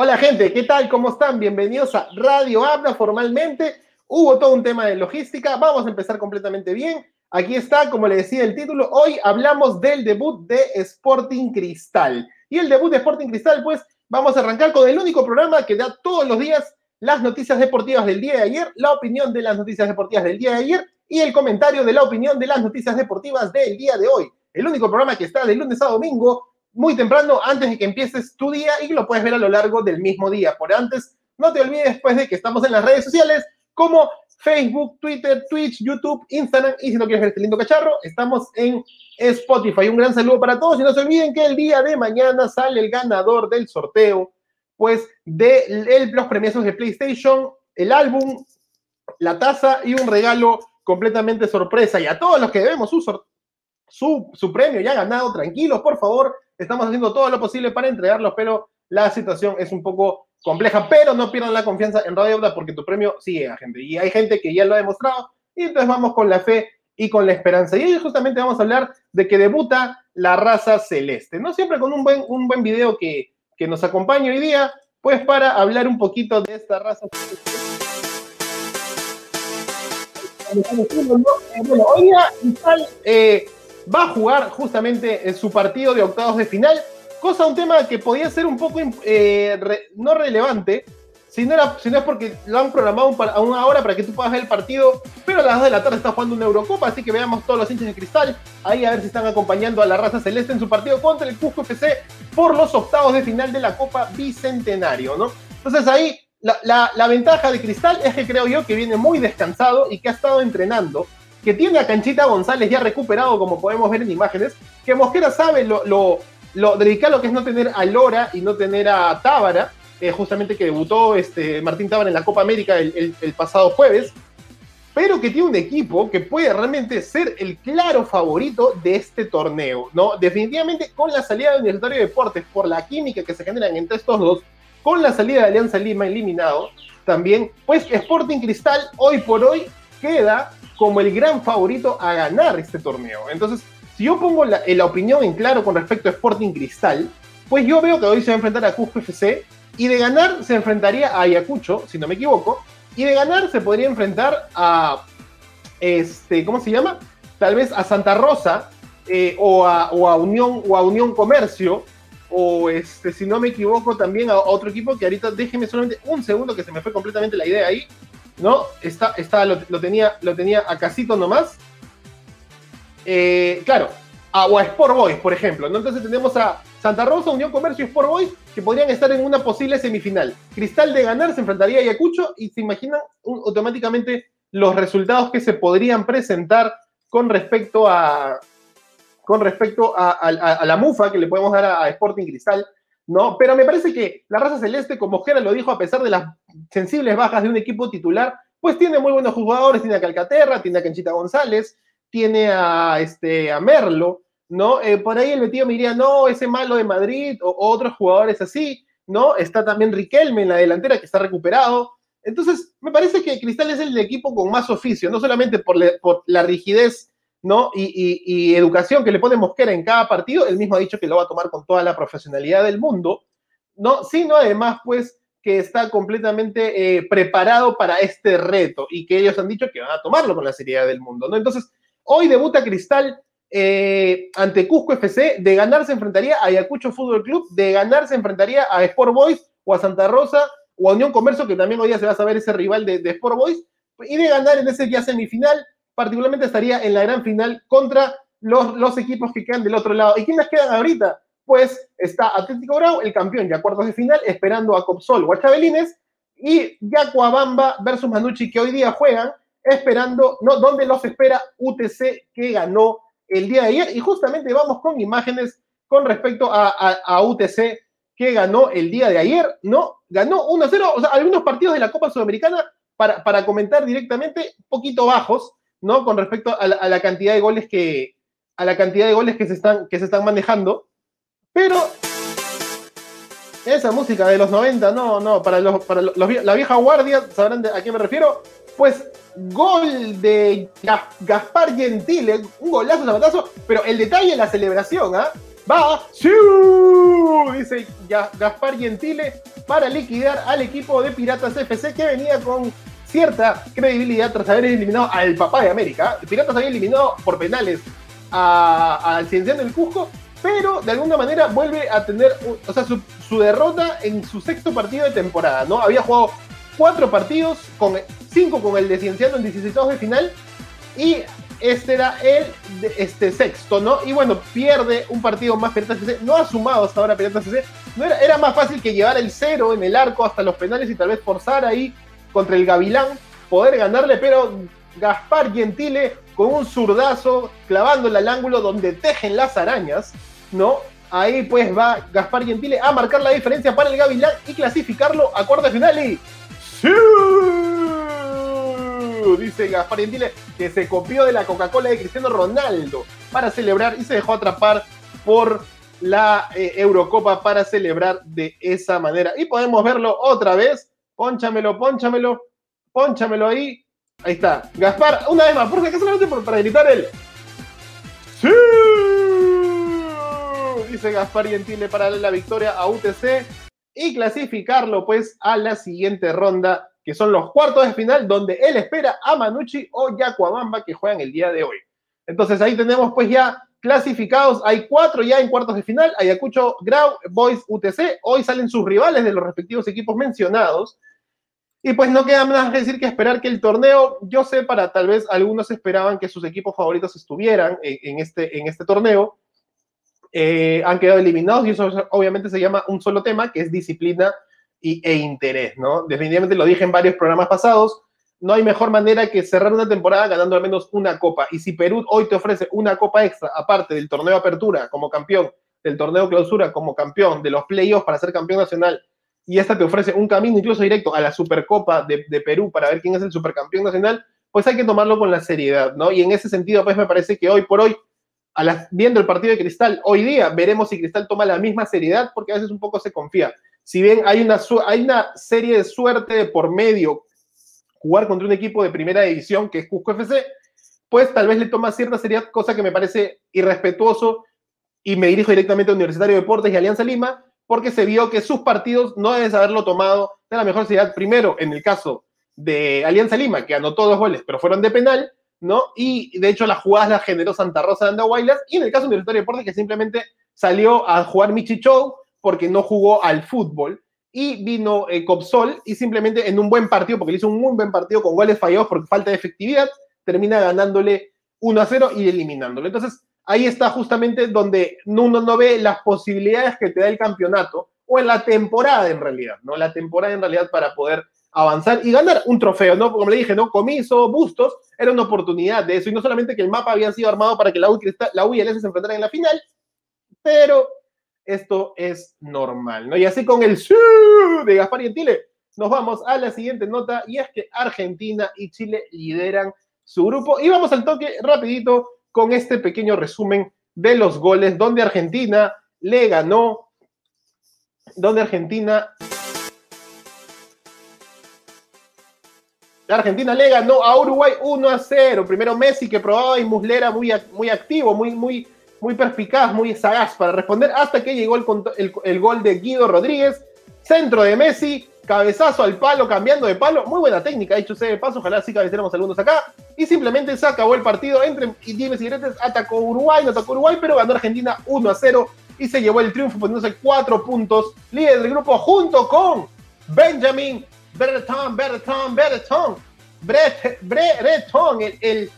Hola gente, ¿qué tal? ¿Cómo están? Bienvenidos a Radio Abda formalmente. Hubo todo un tema de logística, vamos a empezar completamente bien. Aquí está, como le decía el título, hoy hablamos del debut de Sporting Cristal. Y el debut de Sporting Cristal, pues vamos a arrancar con el único programa que da todos los días las noticias deportivas del día de ayer, la opinión de las noticias deportivas del día de ayer y el comentario de la opinión de las noticias deportivas del día de hoy. El único programa que está de lunes a domingo, muy temprano, antes de que empieces tu día y lo puedes ver a lo largo del mismo día. Por antes, no te olvides después de que estamos en las redes sociales como Facebook, Twitter, Twitch, YouTube, Instagram y si no quieres ver este lindo cacharro, estamos en Spotify. Un gran saludo para todos y no se olviden que el día de mañana sale el ganador del sorteo, pues de los premios de PlayStation, el álbum, la taza y un regalo completamente sorpresa. Y a todos los que debemos su, su, su premio ya ganado, tranquilos, por favor, estamos haciendo todo lo posible para entregarlos, pero la situación es un poco compleja, pero no pierdan la confianza en Radio Abda porque tu premio sigue, gente. Y hay gente que ya lo ha demostrado, y entonces vamos con la fe y con la esperanza. Y hoy justamente vamos a hablar de que debuta la raza celeste, ¿no? Siempre con un buen, un buen video que, que nos acompaña hoy día, pues para hablar un poquito de esta raza celeste bueno, hoy día eh, va a jugar justamente en su partido de octavos de final, cosa, un tema que podía ser un poco eh, no relevante, si no, es porque lo han programado a una hora para que tú puedas ver el partido, pero a las 2 de la tarde está jugando una Eurocopa, así que veamos todos los hinchas de cristal ahí a ver si están acompañando a la raza celeste en su partido contra el Cusco FC por los octavos de final de la Copa Bicentenario, ¿no? Entonces ahí la, ventaja de Cristal es que creo yo que viene muy descansado y que ha estado entrenando, que tiene a Canchita González ya recuperado, como podemos ver en imágenes, que Mosquera sabe lo, lo, delicado que es no tener a Lora y no tener a Tábara, eh, justamente que debutó este, Martín Tábara en la Copa América el, pasado jueves, pero que tiene un equipo que puede realmente ser el claro favorito de este torneo, ¿no? Definitivamente con la salida de Universitario de Deportes, por la química que se generan entre estos dos, con la salida de Alianza Lima eliminado, también, pues Sporting Cristal hoy por hoy queda como el gran favorito a ganar este torneo. Entonces, si yo pongo la, la opinión en claro con respecto a Sporting Cristal, pues yo veo que hoy se va a enfrentar a Cusco FC y de ganar se enfrentaría a Ayacucho, si no me equivoco, y de ganar se podría enfrentar a, este, ¿cómo se llama? Tal vez a Santa Rosa eh, o, a, o, a, Unión, o a Unión Comercio, o este, si no me equivoco, también a otro equipo que ahorita déjeme solamente un segundo que se me fue completamente la idea ahí, ¿no? Está, está, lo, tenía, lo tenía a casito nomás. Eh, claro, a, o a Sport Boys, por ejemplo, ¿no? Entonces tenemos a Santa Rosa, Unión Comercio y Sport Boys que podrían estar en una posible semifinal. Cristal de ganar se enfrentaría a Ayacucho y se imaginan automáticamente los resultados que se podrían presentar con respecto a, con respecto a, la mufa que le podemos dar a, Sporting Cristal, ¿no? Pero me parece que la raza celeste, como Jera lo dijo, a pesar de las sensibles bajas de un equipo titular, pues tiene muy buenos jugadores, tiene a Calcaterra, tiene a Canchita González, tiene a, este, a Merlo, ¿no? Eh, por ahí el metido me diría, no, ese malo de Madrid o, otros jugadores así, ¿no? Está también Riquelme en la delantera que está recuperado. Entonces, me parece que Cristal es el equipo con más oficio, no solamente por la rigidez ¿no? Y, educación que le pone Mosquera en cada partido, él mismo ha dicho que lo va a tomar con toda la profesionalidad del mundo, ¿no? Sino además, pues, que está completamente eh, preparado para este reto y que ellos han dicho que van a tomarlo con la seriedad del mundo, ¿no? Entonces, hoy debuta Cristal eh, ante Cusco FC, de ganar se enfrentaría a Ayacucho Fútbol Club, de ganar se enfrentaría a Sport Boys o a Santa Rosa o a Unión Comercio, que también hoy día se va a saber ese rival de, de Sport Boys, y de ganar en ese día semifinal particularmente estaría en la gran final contra los, equipos que quedan del otro lado. ¿Y quiénes quedan ahorita? Pues está Atlético Grau, el campeón ya cuartos de final, esperando a Copsol o a Chabelines, y Yacuabamba versus Manucci, que hoy día juegan, esperando, ¿no? ¿Dónde los espera UTC que ganó el día de ayer? Y justamente vamos con imágenes con respecto a, a, UTC que ganó el día de ayer, ¿no? Ganó 1-0, o sea, algunos partidos de la Copa Sudamericana, para, para comentar directamente, poquito bajos, ¿no? Con respecto a la, cantidad de goles que a la cantidad de goles que se están, que se están manejando. Pero esa música de los 90, no, no, para, los, para los, la vieja guardia, sabrán a qué me refiero. Pues gol de Gaspar Gentile, un golazo, zapatazo, pero el detalle, la celebración, ¿ah? va, ¡sí! dice Gaspar Gentile, para liquidar al equipo de Piratas FC que venía con cierta credibilidad tras haber eliminado al papá de América. Piratas había eliminado por penales al Cienciano del Cusco, pero de alguna manera vuelve a tener, o sea, su, derrota en su sexto partido de temporada, ¿no? Había jugado cuatro partidos, con cinco con el de Cienciano en 16 de final, y este era el este, sexto, ¿no? Y bueno, pierde un partido más Piratas FC, no ha sumado hasta ahora Piratas FC, no era más fácil que llevar el cero en el arco hasta los penales y tal vez forzar ahí contra el Gavilán, poder ganarle, pero Gaspar Gentile con un zurdazo clavándola al ángulo donde tejen las arañas, ¿no? Ahí pues va Gaspar Gentile a marcar la diferencia para el Gavilán y clasificarlo a cuarta final y ¡Sí! Dice Gaspar Gentile que se copió de la Coca-Cola de Cristiano Ronaldo para celebrar y se dejó atrapar por la eh, Eurocopa para celebrar de esa manera. Y podemos verlo otra vez. Pónchamelo, pónchamelo, pónchamelo ahí. Ahí está. Gaspar, una vez más, porque acá solamente para gritar el. ¡Sí! Dice Gaspar Gentile para darle la victoria a UTC y clasificarlo pues a la siguiente ronda, que son los cuartos de final, donde él espera a Manucci o Yacuamamba que juegan el día de hoy. Entonces ahí tenemos pues ya clasificados, hay cuatro ya en cuartos de final, Ayacucho, Grau, Boys, UTC, hoy salen sus rivales de los respectivos equipos mencionados, y pues no queda más que decir que esperar que el torneo, yo sé, para tal vez algunos esperaban que sus equipos favoritos estuvieran en, este, en este torneo, eh, han quedado eliminados y eso obviamente se llama un solo tema, que es disciplina y, e interés, ¿no? Definitivamente lo dije en varios programas pasados, no hay mejor manera que cerrar una temporada ganando al menos una copa. Y si Perú hoy te ofrece una copa extra, aparte del torneo apertura como campeón, del torneo clausura como campeón, de los playoffs para ser campeón nacional, y esta te ofrece un camino incluso directo a la Supercopa de, Perú para ver quién es el supercampeón nacional, pues hay que tomarlo con la seriedad, ¿no? Y en ese sentido, pues me parece que hoy por hoy viendo el partido de Cristal, hoy día veremos si Cristal toma la misma seriedad, porque a veces un poco se confía. Si bien hay una, hay una serie de suerte por medio, jugar contra un equipo de primera división que es Cusco FC, pues tal vez le toma cierta seriedad, cosa que me parece irrespetuoso, y me dirijo directamente a Universitario de Deportes y Alianza Lima, porque se vio que sus partidos no deben haberlo tomado de la mejor seriedad. Primero, en el caso de Alianza Lima, que anotó dos goles, pero fueron de penal, ¿no? Y de hecho las jugadas las generó Santa Rosa de Andahuaylas y en el caso de Universitario de Deportes que simplemente salió a jugar Michi Show porque no jugó al fútbol y vino eh, Copsol y simplemente en un buen partido, porque le hizo un muy buen partido con goles fallados por falta de efectividad, termina ganándole 1 a 0 y eliminándolo. Entonces ahí está justamente donde uno no ve las posibilidades que te da el campeonato o en la temporada en realidad, ¿no? La temporada en realidad para poder avanzar y ganar un trofeo, ¿no? Como le dije, ¿no? Comiso, Bustos, era una oportunidad de eso. Y no solamente que el mapa había sido armado para que la U, la y el S se enfrentaran en la final, pero esto es normal, ¿no? Y así con el de Gaspar y Gentile, nos vamos a la siguiente nota y es que Argentina y Chile lideran su grupo. Y vamos al toque rapidito con este pequeño resumen de los goles donde Argentina le ganó, donde Argentina Argentina le ganó a Uruguay 1 a 0. Primero Messi que probaba y Muslera muy, muy activo, muy, muy, muy perspicaz, muy sagaz para responder, hasta que llegó el, el, gol de Guido Rodríguez. Centro de Messi, cabezazo al palo, cambiando de palo. Muy buena técnica, dicho sea de paso. Ojalá sí cabecéramos algunos acá. Y simplemente se acabó el partido entre Dimes y Gretes. Atacó Uruguay, no atacó Uruguay, pero ganó Argentina 1 a 0 y se llevó el triunfo poniéndose cuatro puntos. Líder del grupo junto con Benjamin Bertón, Bertón, Bertón, Breton, el,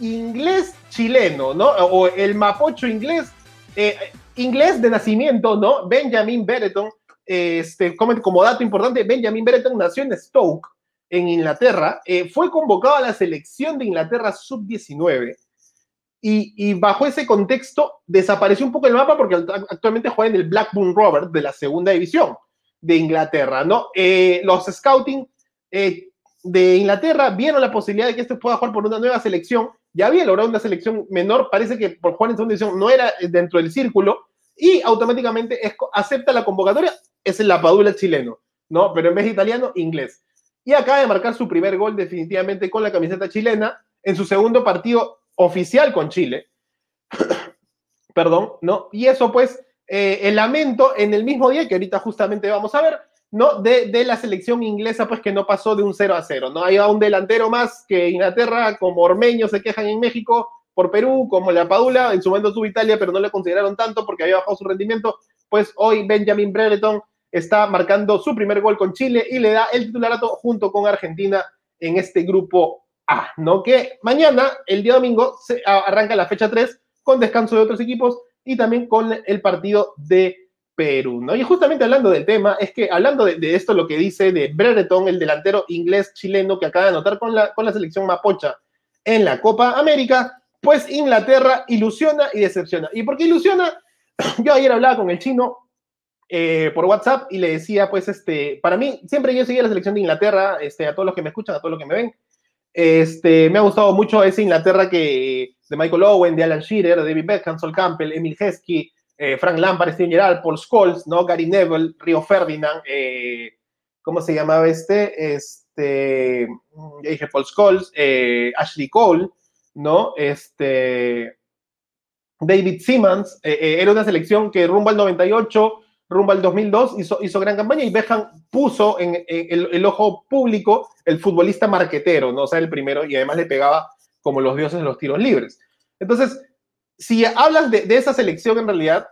inglés chileno, ¿no? O el mapocho inglés, eh, inglés de nacimiento, ¿no? Benjamin Brereton, este, como dato importante, Benjamin Brereton nació en Stoke, en Inglaterra, eh, fue convocado a la selección de Inglaterra sub-19 y, bajo ese contexto desapareció un poco el mapa porque actualmente juega en el Blackburn Rovers de la segunda división de Inglaterra, ¿no? Eh, los scouting de Inglaterra vieron la posibilidad de que este pueda jugar por una nueva selección. Ya había logrado una selección menor, parece que por jugar en segunda división no era dentro del círculo y automáticamente acepta la convocatoria. Es el Lapadula chileno, ¿no? Pero en vez de italiano, inglés. Y acaba de marcar su primer gol definitivamente con la camiseta chilena en su segundo partido oficial con Chile. perdón, ¿no? Y eso pues, eh, el lamento en el mismo día que ahorita justamente vamos a ver, ¿no? De, de, la selección inglesa, pues que no pasó de un 0 a 0, ¿no? Hay un delantero más que Inglaterra, como Ormeño se quejan en México por Perú, como la Padula, en su momento tuvo Italia, pero no le consideraron tanto porque había bajado su rendimiento, pues hoy Benjamin Brereton está marcando su primer gol con Chile y le da el titularato junto con Argentina en este grupo A, ¿no? Que mañana, el día domingo, se arranca la fecha 3 con descanso de otros equipos y también con el partido de Perú, ¿no? Y justamente hablando del tema, es que hablando de, esto, lo que dice de Brereton, el delantero inglés chileno que acaba de anotar con la, con la selección mapocha en la Copa América, pues Inglaterra ilusiona y decepciona. ¿Y por qué ilusiona? Yo ayer hablaba con el chino eh, por WhatsApp y le decía, pues, este, para mí, siempre yo seguía la selección de Inglaterra, este, a todos los que me escuchan, a todos los que me ven. Este, me ha gustado mucho esa Inglaterra que, de Michael Owen, de Alan Shearer, de David Beckham, Sol Campbell, Emil Heskey, eh, Frank Lampard, Steven Gerrard, Paul Scholes, ¿no? Gary Neville, Rio Ferdinand, eh, ¿cómo se llamaba este? Este, ya dije Paul Scholes, eh, Ashley Cole, ¿no? Este, David Simmons, era una selección que rumbo al 98, rumbo al 2002 hizo, hizo gran campaña y Beckham puso en, el, el, ojo público el futbolista marquetero, ¿no? O sea, el primero y además le pegaba como los dioses los tiros libres. Entonces, si hablas de, esa selección en realidad,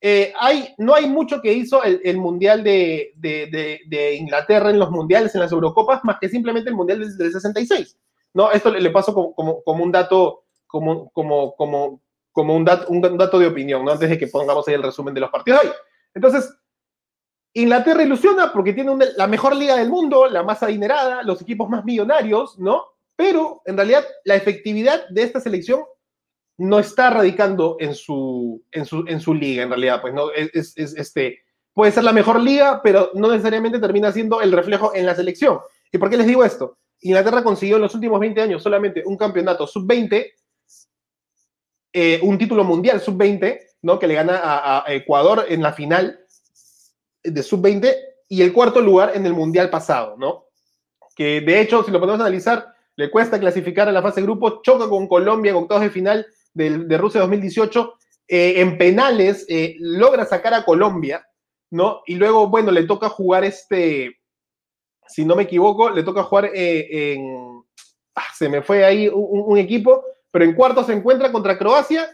eh, no hay mucho que hizo el, Mundial de, Inglaterra en los Mundiales, en las Eurocopas, más que simplemente el Mundial del, 66. ¿no? Esto le, paso como, un dato, como, un dato de opinión, ¿no? antes de que pongamos ahí el resumen de los partidos de hoy. Entonces, Inglaterra ilusiona porque tiene la mejor liga del mundo, la más adinerada, los equipos más millonarios, ¿no? Pero en realidad la efectividad de esta selección no está radicando en su, en su, en su liga, en realidad, pues no, es, este, puede ser la mejor liga, pero no necesariamente termina siendo el reflejo en la selección. ¿Y por qué les digo esto? Inglaterra consiguió en los últimos 20 años solamente un campeonato sub-20, eh, un título mundial sub-20, ¿no? Que le gana a, Ecuador en la final de sub-20 y el cuarto lugar en el mundial pasado, ¿no? Que de hecho, si lo podemos analizar, le cuesta clasificar a la fase de grupo, choca con Colombia en octavos de final de, Rusia 2018, eh, en penales eh, logra sacar a Colombia, ¿no? Y luego, bueno, le toca jugar este, si no me equivoco, le toca jugar eh, en, ah, se me fue ahí un, equipo, pero en cuartos se encuentra contra Croacia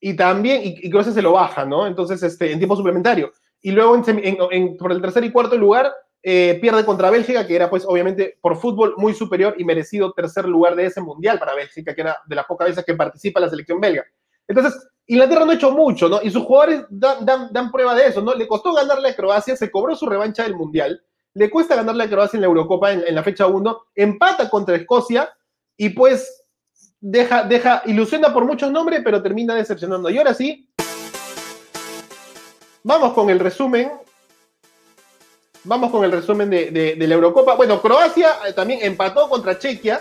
y también, y, Croacia se lo baja, ¿no? Entonces, este, en tiempo suplementario. Y luego en, por el tercer y cuarto lugar pierde contra Bélgica, que era pues obviamente por fútbol muy superior y merecido tercer lugar de ese mundial para Bélgica, que era de las pocas veces que participa la selección belga. Entonces, Inglaterra no ha hecho mucho, ¿no? Y sus jugadores dan, dan, prueba de eso, ¿no? Le costó ganarle a Croacia, se cobró su revancha del mundial, le cuesta ganarle a Croacia en la Eurocopa en, la fecha 1, empata contra Escocia y pues deja, deja, ilusiona por muchos nombres, pero termina decepcionando. Y ahora sí, vamos con el resumen Vamos con el resumen de, la Eurocopa. Bueno, Croacia eh, también empató contra Chequia.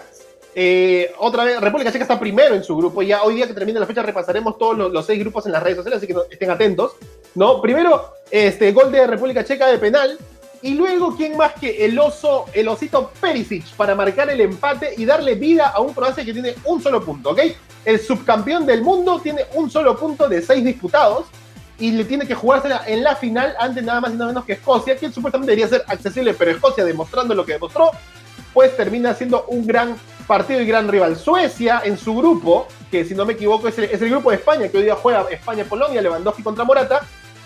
Eh, otra vez, República Checa está primero en su grupo. Ya hoy día que termine la fecha repasaremos todos los, seis grupos en las redes sociales, así que estén atentos. ¿no? Primero, este gol de República Checa de penal. Y luego, ¿quién más que el oso, el osito Perisic para marcar el empate y darle vida a un Croacia que tiene un solo punto, ¿ok? El subcampeón del mundo tiene un solo punto de seis disputados y le tiene que jugársela en la final ante nada más y nada menos que Escocia, que supuestamente debería ser accesible, pero Escocia demostrando lo que demostró, pues termina siendo un gran partido y gran rival. Suecia en su grupo, que si no me equivoco es el, grupo de España, que hoy día juega España-Polonia, Lewandowski contra Morata,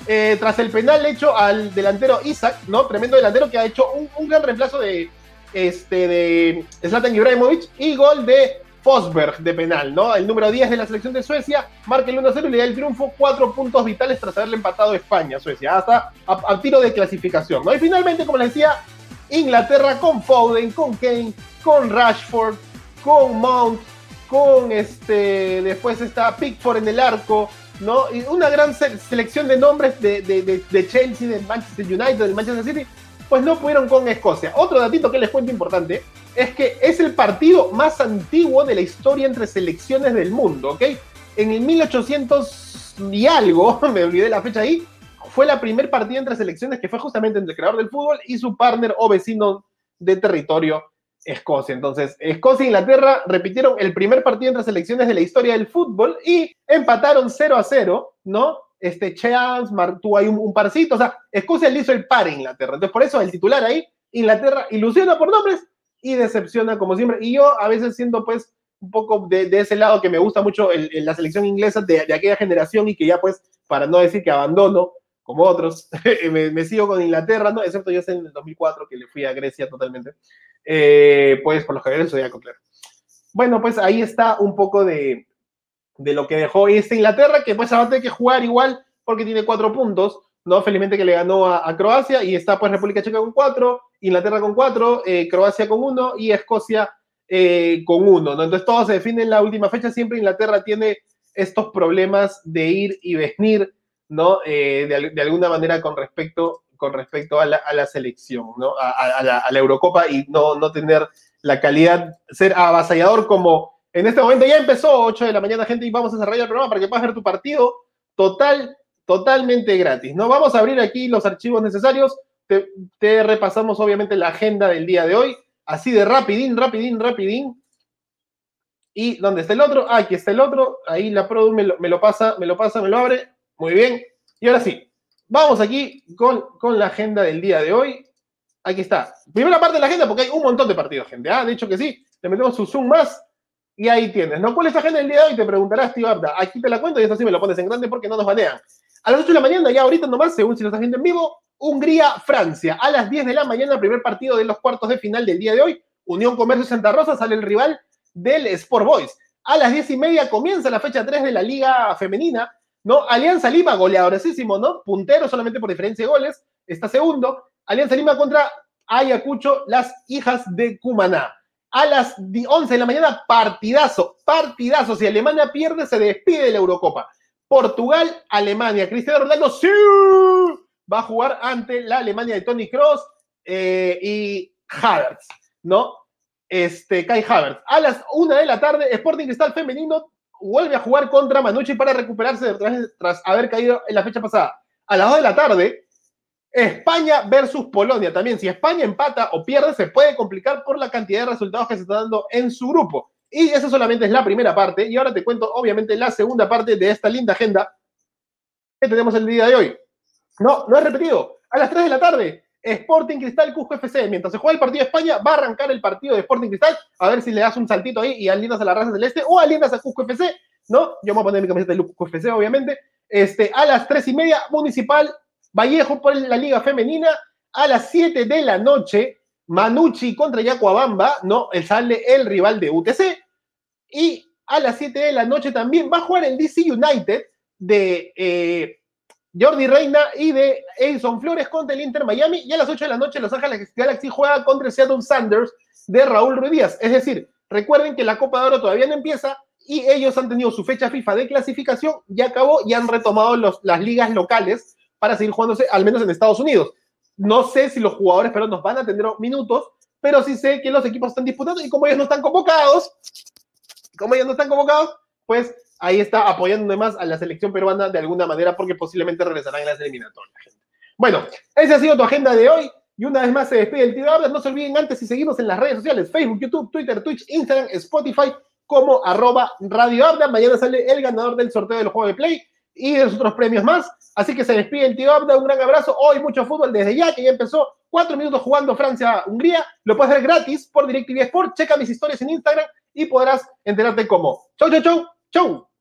eh, tras el penal hecho al delantero Isaac, ¿no? Tremendo delantero que ha hecho un, gran reemplazo de, este, de Zlatan Ibrahimovic y gol de Fosberg de penal, ¿no? El número 10 de la selección de Suecia marca el 1-0 y le da el triunfo, cuatro puntos vitales tras haberle empatado a España, Suecia, hasta a, tiro de clasificación, ¿no? Y finalmente, como les decía, Inglaterra con Foden, con Kane, con Rashford, con Mount, con este, después está Pickford en el arco, ¿no? Y una gran selección de nombres de, de, Chelsea, de Manchester United, del Manchester City, pues no pudieron con Escocia. Otro datito que les cuento importante es que es el partido más antiguo de la historia entre selecciones del mundo, ¿ok? En el 1800 y algo, me olvidé la fecha ahí, fue la primer partida entre selecciones que fue justamente entre el creador del fútbol y su partner o vecino de territorio, Escocia. Entonces, Escocia e Inglaterra repitieron el primer partido entre selecciones de la historia del fútbol y empataron 0 a 0, ¿no? Este Chance tuvo ahí un, parcito, o sea, Escocia le hizo el par a Inglaterra. Entonces, por eso el titular ahí, Inglaterra ilusiona por nombres y decepciona como siempre. Y yo a veces siento pues un poco de, ese lado que me gusta mucho la selección inglesa de, de, aquella generación y que ya pues, para no decir que abandono, como otros, me, sigo con Inglaterra, ¿no? Excepto yo en el 2004 que le fui a Grecia totalmente. Eh, pues por los Javier Zodíaco, claro. Bueno, pues ahí está un poco de, de lo que dejó esta Inglaterra, que pues ahora tiene que jugar igual porque tiene cuatro puntos, ¿no? Felizmente que le ganó a, Croacia y está pues República Checa con cuatro, Inglaterra con cuatro, eh, Croacia con uno y Escocia eh, con uno, ¿no? Entonces todo se define en la última fecha, siempre Inglaterra tiene estos problemas de ir y venir, ¿no? de, de, alguna manera con respecto con respecto a la, selección, ¿no? A, la, Eurocopa y no, no tener la calidad, ser avasallador como en este momento ya empezó, 8 de la mañana, gente, y vamos a desarrollar el programa para que puedas ver tu partido total, totalmente gratis, ¿no? Vamos a abrir aquí los archivos necesarios, te, repasamos obviamente la agenda del día de hoy, así de rapidín, rapidín, rapidín. ¿Y dónde está el otro? Ah, aquí está el otro. Ahí la Produ me lo pasa, me lo pasa, me lo abre. Muy bien. Y ahora sí, Vamos aquí con, con la agenda del día de hoy. Aquí está. Primera parte de la agenda, porque hay un montón de partidos, gente. ¿ah? De hecho que sí, le metemos su zoom más y ahí tienes. ¿no? ¿Cuál es la agenda del día de hoy? Te preguntarás, tío Abda. Aquí te la cuento y esto sí me lo pones en grande porque no nos banean. A las 8 de la mañana, ya ahorita nomás, según si lo estás viendo en vivo, Hungría-Francia. A las 10 de la mañana, primer partido de los cuartos de final del día de hoy. Unión Comercio Santa Rosa sale el rival del Sport Boys. A las 10 y media comienza la fecha 3 de la Liga Femenina. ¿no? Alianza Lima, goleadorísimo, ¿no? Puntero solamente por diferencia de goles, está segundo. Alianza Lima contra Ayacucho, las hijas de Cumaná. A las 11 de la mañana, partidazo, partidazo. Si Alemania pierde, se despide de la Eurocopa. Portugal, Alemania. Cristiano Ronaldo, sí, va a jugar ante la Alemania de Tony Cross eh, y Havertz, ¿no? Este, Kai Havertz. A las 1 de la tarde, Sporting Cristal Femenino vuelve a jugar contra Manucci para recuperarse tras, haber caído en la fecha pasada. A las 2 de la tarde, España versus Polonia. También, si España empata o pierde, se puede complicar por la cantidad de resultados que se está dando en su grupo. Y esa solamente es la primera parte. Y ahora te cuento, obviamente, la segunda parte de esta linda agenda que tenemos el día de hoy. No, no es repetido. A las 3 de la tarde, Sporting Cristal Cusco FC. Mientras se juega el partido de España, va a arrancar el partido de Sporting Cristal, a ver si le das un saltito ahí y alientas a la raza celeste o alientas a Cusco FC, ¿no? Yo me voy a poner mi camiseta de Cusco FC, obviamente. Este, a las tres y media, Municipal Vallejo por la Liga Femenina. A las 7 de la noche, Manucci contra Yacuabamba, ¿no? Sale el rival de UTC. Y a las 7 de la noche también va a jugar el DC United de eh, Jordi Reina y de Edison Flores contra el Inter Miami. Y a las 8 de la noche Los Ángeles Galaxy juega contra el Seattle Sanders de Raúl Ruiz Díaz. Es decir, recuerden que la Copa de Oro todavía no empieza y ellos han tenido su fecha FIFA de clasificación, ya acabó y han retomado las ligas locales para seguir jugándose, al menos en Estados Unidos. No sé si los jugadores pero nos van a tener minutos, pero sí sé que los equipos están disputando y como ellos no están convocados, como ellos no están convocados, pues ahí está apoyando más a la selección peruana de alguna manera porque posiblemente regresarán en las eliminatorias. Bueno, esa ha sido tu agenda de hoy. Y una vez más se despide el tío Hablas. No se olviden antes y seguirnos en las redes sociales, Facebook, YouTube, Twitter, Twitch, Instagram, Spotify, como arroba Radio Abda. Mañana sale el ganador del sorteo del juego de Play y de los otros premios más. Así que se despide el tío Abda. Un gran abrazo. Hoy mucho fútbol desde ya, que ya empezó. Cuatro minutos jugando Francia-Hungría. Lo puedes ver gratis por DirecTV Sport. Checa mis historias en Instagram y podrás enterarte cómo. Chau, chau, chau. Chau.